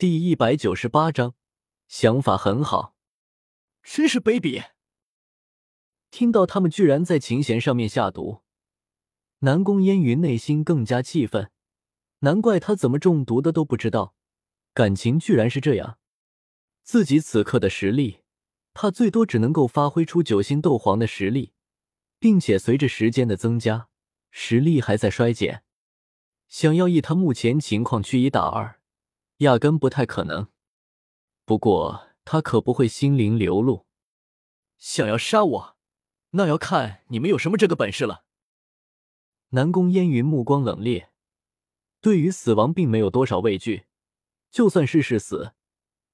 第一百九十八章，想法很好，真是卑鄙！听到他们居然在琴弦上面下毒，南宫烟云内心更加气愤。难怪他怎么中毒的都不知道，感情居然是这样。自己此刻的实力，他最多只能够发挥出九星斗皇的实力，并且随着时间的增加，实力还在衰减。想要以他目前情况去一打二。压根不太可能，不过他可不会心灵流露。想要杀我，那要看你们有什么这个本事了。南宫烟云目光冷冽，对于死亡并没有多少畏惧，就算是是死，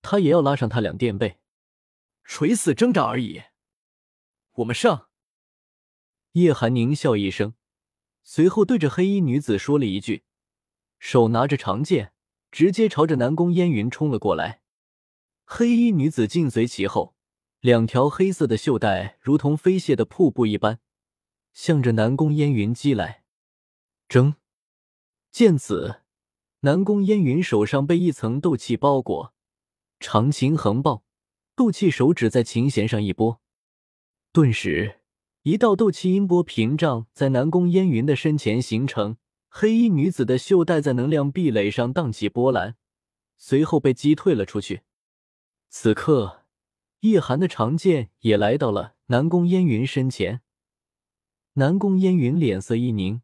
他也要拉上他两垫背，垂死挣扎而已。我们上。叶寒狞笑一声，随后对着黑衣女子说了一句，手拿着长剑。直接朝着南宫烟云冲了过来，黑衣女子紧随其后，两条黑色的袖带如同飞泻的瀑布一般，向着南宫烟云击来。争！见此，南宫烟云手上被一层斗气包裹，长琴横抱，斗气手指在琴弦上一拨，顿时一道斗气音波屏障在南宫烟云的身前形成。黑衣女子的袖带在能量壁垒上荡起波澜，随后被击退了出去。此刻，叶寒的长剑也来到了南宫烟云身前。南宫烟云脸色一凝，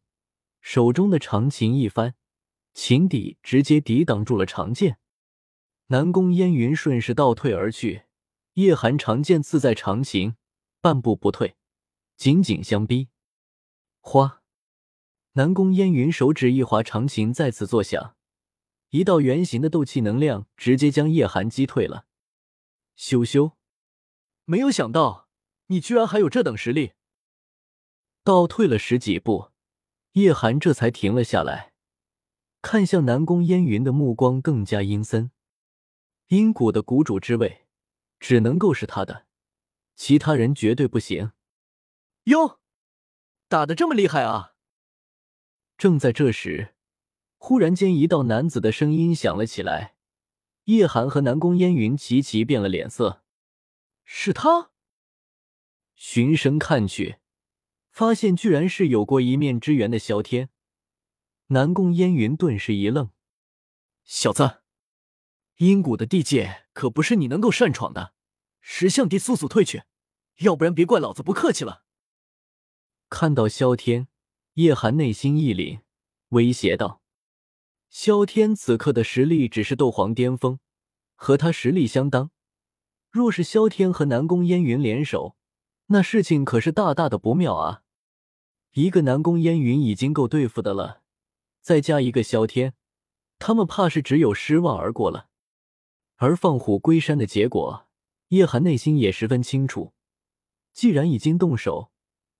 手中的长琴一翻，琴底直接抵挡住了长剑。南宫烟云顺势倒退而去，叶寒长剑刺在长琴，半步不退，紧紧相逼。花。南宫烟云手指一划，长琴再次作响，一道圆形的斗气能量直接将叶寒击退了。羞羞，没有想到你居然还有这等实力！倒退了十几步，叶寒这才停了下来，看向南宫烟云的目光更加阴森。阴谷的谷主之位，只能够是他的，其他人绝对不行。哟，打的这么厉害啊！正在这时，忽然间，一道男子的声音响了起来。叶寒和南宫烟云齐齐变了脸色。是他？循声看去，发现居然是有过一面之缘的萧天。南宫烟云顿时一愣：“小子，阴谷的地界可不是你能够擅闯的，识相地速速退去，要不然别怪老子不客气了。”看到萧天。叶寒内心一凛，威胁道：“萧天此刻的实力只是斗皇巅峰，和他实力相当。若是萧天和南宫烟云联手，那事情可是大大的不妙啊！一个南宫烟云已经够对付的了，再加一个萧天，他们怕是只有失望而过了。而放虎归山的结果，叶寒内心也十分清楚。既然已经动手。”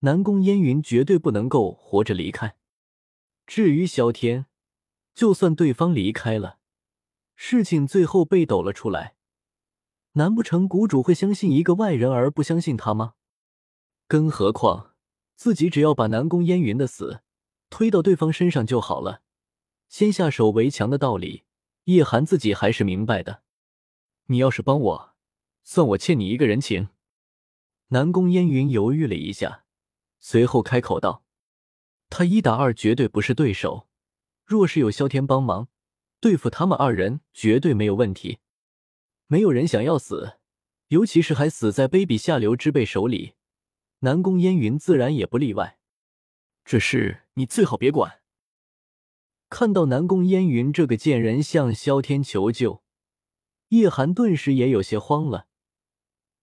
南宫烟云绝对不能够活着离开。至于萧天，就算对方离开了，事情最后被抖了出来，难不成谷主会相信一个外人而不相信他吗？更何况自己只要把南宫烟云的死推到对方身上就好了。先下手为强的道理，叶寒自己还是明白的。你要是帮我，算我欠你一个人情。南宫烟云犹豫了一下。随后开口道：“他一打二绝对不是对手，若是有萧天帮忙，对付他们二人绝对没有问题。没有人想要死，尤其是还死在卑鄙下流之辈手里。南宫烟云自然也不例外。这事你最好别管。”看到南宫烟云这个贱人向萧天求救，叶寒顿时也有些慌了，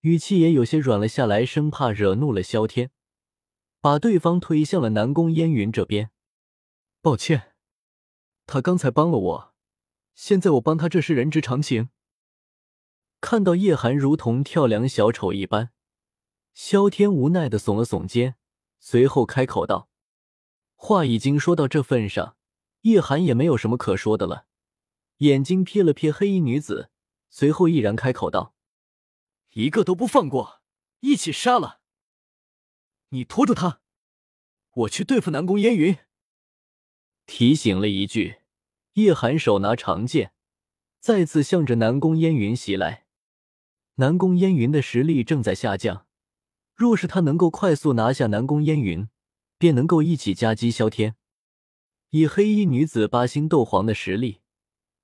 语气也有些软了下来，生怕惹怒了萧天。把对方推向了南宫烟云这边。抱歉，他刚才帮了我，现在我帮他，这是人之常情。看到叶寒如同跳梁小丑一般，萧天无奈的耸了耸肩，随后开口道：“话已经说到这份上，叶寒也没有什么可说的了。”眼睛瞥了瞥黑衣女子，随后毅然开口道：“一个都不放过，一起杀了。”你拖住他，我去对付南宫烟云。提醒了一句，叶寒手拿长剑，再次向着南宫烟云袭来。南宫烟云的实力正在下降，若是他能够快速拿下南宫烟云，便能够一起夹击萧天。以黑衣女子八星斗皇的实力，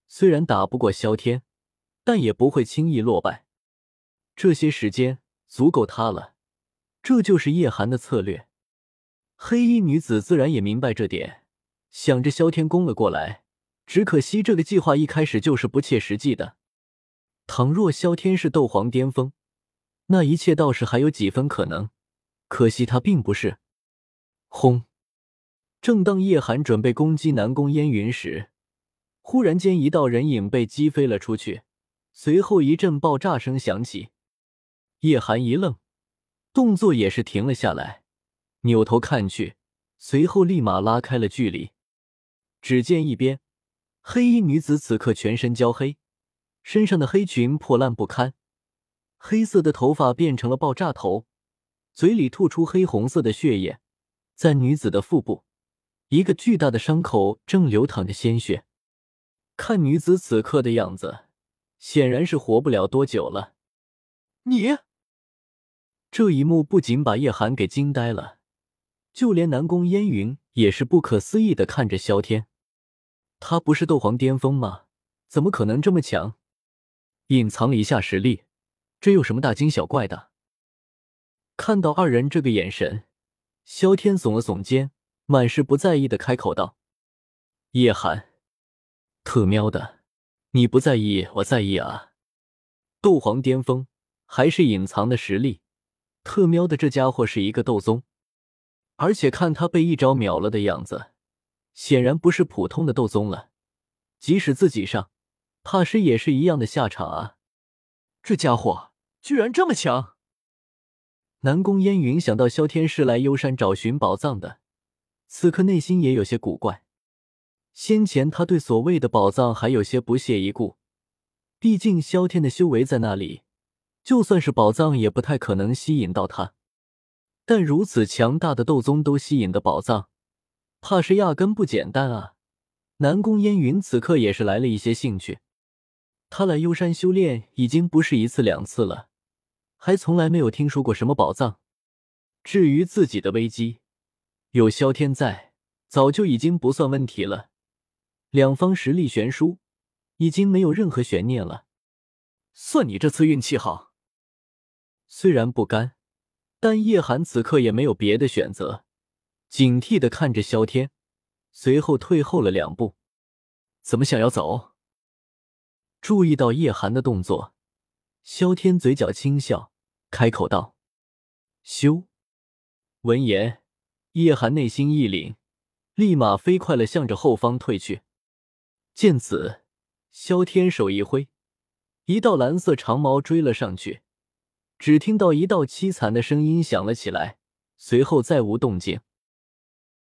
虽然打不过萧天，但也不会轻易落败。这些时间足够他了，这就是叶寒的策略。黑衣女子自然也明白这点，想着萧天攻了过来，只可惜这个计划一开始就是不切实际的。倘若萧天是斗皇巅峰，那一切倒是还有几分可能。可惜他并不是。轰！正当叶寒准备攻击南宫烟云时，忽然间一道人影被击飞了出去，随后一阵爆炸声响起。叶寒一愣，动作也是停了下来。扭头看去，随后立马拉开了距离。只见一边黑衣女子此刻全身焦黑，身上的黑裙破烂不堪，黑色的头发变成了爆炸头，嘴里吐出黑红色的血液。在女子的腹部，一个巨大的伤口正流淌着鲜血。看女子此刻的样子，显然是活不了多久了。你这一幕不仅把叶寒给惊呆了。就连南宫烟云也是不可思议的看着萧天，他不是斗皇巅峰吗？怎么可能这么强？隐藏了一下实力，这有什么大惊小怪的？看到二人这个眼神，萧天耸了耸肩，满是不在意的开口道：“叶寒，特喵的，你不在意，我在意啊！斗皇巅峰还是隐藏的实力？特喵的，这家伙是一个斗宗。”而且看他被一招秒了的样子，显然不是普通的斗宗了。即使自己上，怕是也是一样的下场啊！这家伙居然这么强！南宫烟云想到萧天是来幽山找寻宝藏的，此刻内心也有些古怪。先前他对所谓的宝藏还有些不屑一顾，毕竟萧天的修为在那里，就算是宝藏也不太可能吸引到他。但如此强大的斗宗都吸引的宝藏，怕是压根不简单啊！南宫烟云此刻也是来了一些兴趣。他来幽山修炼已经不是一次两次了，还从来没有听说过什么宝藏。至于自己的危机，有萧天在，早就已经不算问题了。两方实力悬殊，已经没有任何悬念了。算你这次运气好。虽然不甘。但叶寒此刻也没有别的选择，警惕的看着萧天，随后退后了两步。怎么想要走？注意到叶寒的动作，萧天嘴角轻笑，开口道：“修。”闻言，叶寒内心一凛，立马飞快的向着后方退去。见此，萧天手一挥，一道蓝色长矛追了上去。只听到一道凄惨的声音响了起来，随后再无动静。